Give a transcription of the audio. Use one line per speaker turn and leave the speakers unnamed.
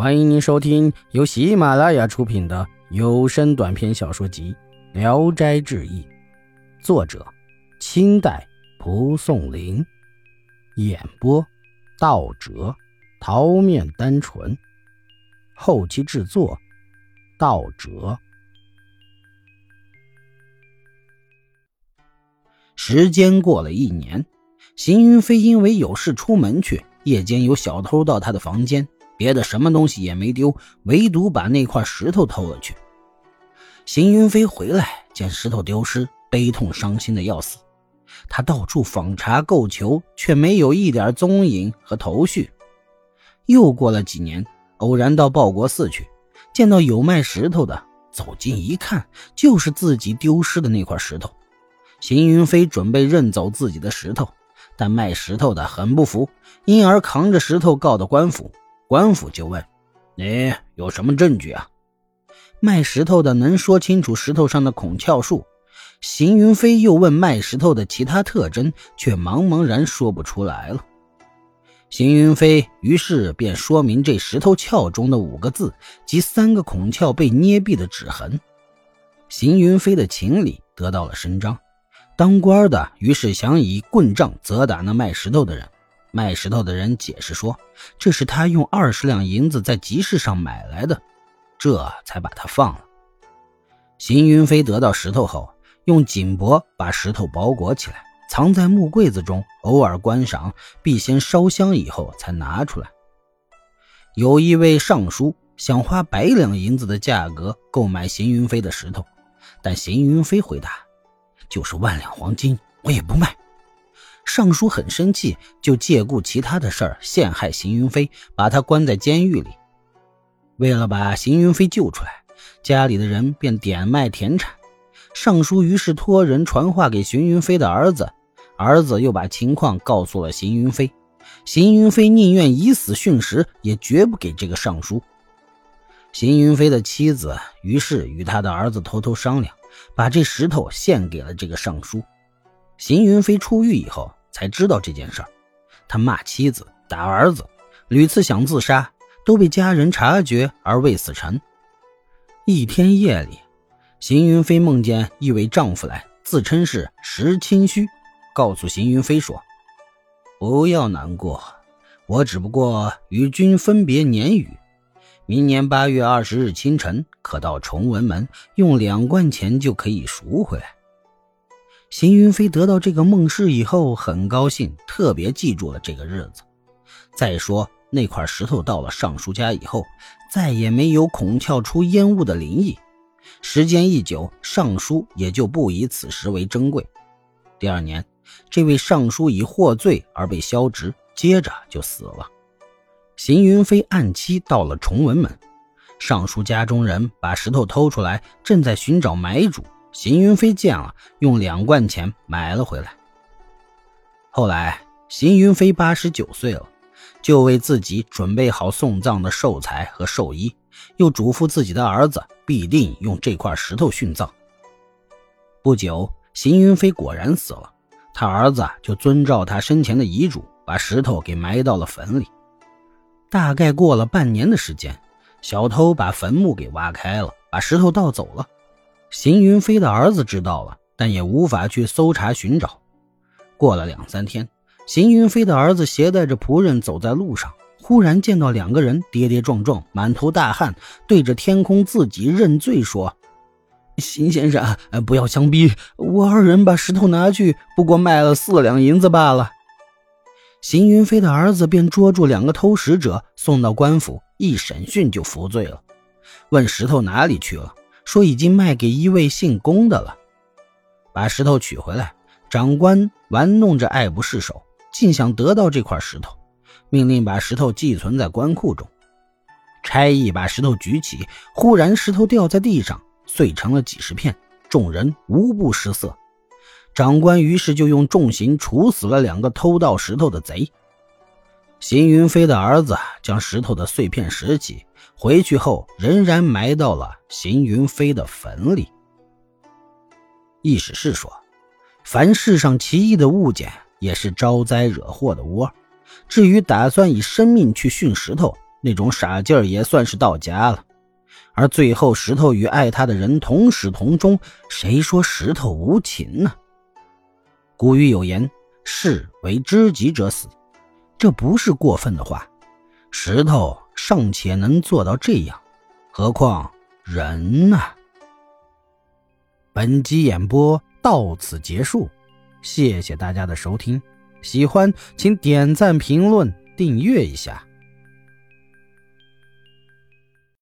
欢迎您收听由喜马拉雅出品的有声短篇小说集《聊斋志异》，作者：清代蒲松龄，演播：道哲、桃面单纯，后期制作：道哲。时间过了一年，邢云飞因为有事出门去，夜间有小偷到他的房间。别的什么东西也没丢，唯独把那块石头偷了去。邢云飞回来见石头丢失，悲痛伤心的要死。他到处访查购求，却没有一点踪影和头绪。又过了几年，偶然到报国寺去，见到有卖石头的，走近一看，就是自己丢失的那块石头。邢云飞准备认走自己的石头，但卖石头的很不服，因而扛着石头告到官府。官府就问：“你有什么证据啊？”卖石头的能说清楚石头上的孔窍数。邢云飞又问卖石头的其他特征，却茫茫然说不出来了。邢云飞于是便说明这石头鞘中的五个字及三个孔窍被捏闭的指痕。邢云飞的情理得到了伸张，当官的于是想以棍杖责打那卖石头的人。卖石头的人解释说：“这是他用二十两银子在集市上买来的，这才把他放了。”邢云飞得到石头后，用锦帛把石头包裹起来，藏在木柜子中，偶尔观赏，必先烧香以后才拿出来。有一位尚书想花百两银子的价格购买邢云飞的石头，但邢云飞回答：“就是万两黄金，我也不卖。”尚书很生气，就借故其他的事儿陷害邢云飞，把他关在监狱里。为了把邢云飞救出来，家里的人便点卖田产。尚书于是托人传话给邢云飞的儿子，儿子又把情况告诉了邢云飞。邢云飞宁愿以死殉食，也绝不给这个尚书。邢云飞的妻子于是与他的儿子偷偷商量，把这石头献给了这个尚书。邢云飞出狱以后。才知道这件事儿，他骂妻子，打儿子，屡次想自杀，都被家人察觉而未死成。一天夜里，邢云飞梦见一位丈夫来，自称是石清虚，告诉邢云飞说：“不要难过，我只不过与君分别年余，明年八月二十日清晨，可到崇文门，用两贯钱就可以赎回来。”邢云飞得到这个梦事以后很高兴，特别记住了这个日子。再说那块石头到了尚书家以后，再也没有孔窍出烟雾的灵异。时间一久，尚书也就不以此石为珍贵。第二年，这位尚书以获罪而被削职，接着就死了。邢云飞按期到了崇文门，尚书家中人把石头偷出来，正在寻找买主。邢云飞见了，用两贯钱买了回来。后来，邢云飞八十九岁了，就为自己准备好送葬的寿材和寿衣，又嘱咐自己的儿子必定用这块石头殉葬。不久，邢云飞果然死了，他儿子就遵照他生前的遗嘱，把石头给埋到了坟里。大概过了半年的时间，小偷把坟墓给挖开了，把石头盗走了。邢云飞的儿子知道了，但也无法去搜查寻找。过了两三天，邢云飞的儿子携带着仆人走在路上，忽然见到两个人跌跌撞撞、满头大汗，对着天空自己认罪说：“邢先生，不要相逼，我二人把石头拿去，不过卖了四两银子罢了。”邢云飞的儿子便捉住两个偷石者，送到官府，一审讯就服罪了。问石头哪里去了？说已经卖给一位姓龚的了，把石头取回来。长官玩弄着爱不释手，竟想得到这块石头，命令把石头寄存在官库中。差役把石头举起，忽然石头掉在地上，碎成了几十片，众人无不失色。长官于是就用重刑处死了两个偷盗石头的贼。邢云飞的儿子将石头的碎片拾起。回去后，仍然埋到了邢云飞的坟里。意思是说，凡世上奇异的物件，也是招灾惹祸的窝。至于打算以生命去殉石头，那种傻劲儿也算是到家了。而最后，石头与爱他的人同始同终，谁说石头无情呢？古语有言：“士为知己者死。”这不是过分的话。石头尚且能做到这样，何况人呢？本集演播到此结束，谢谢大家的收听。喜欢请点赞、评论、订阅一下。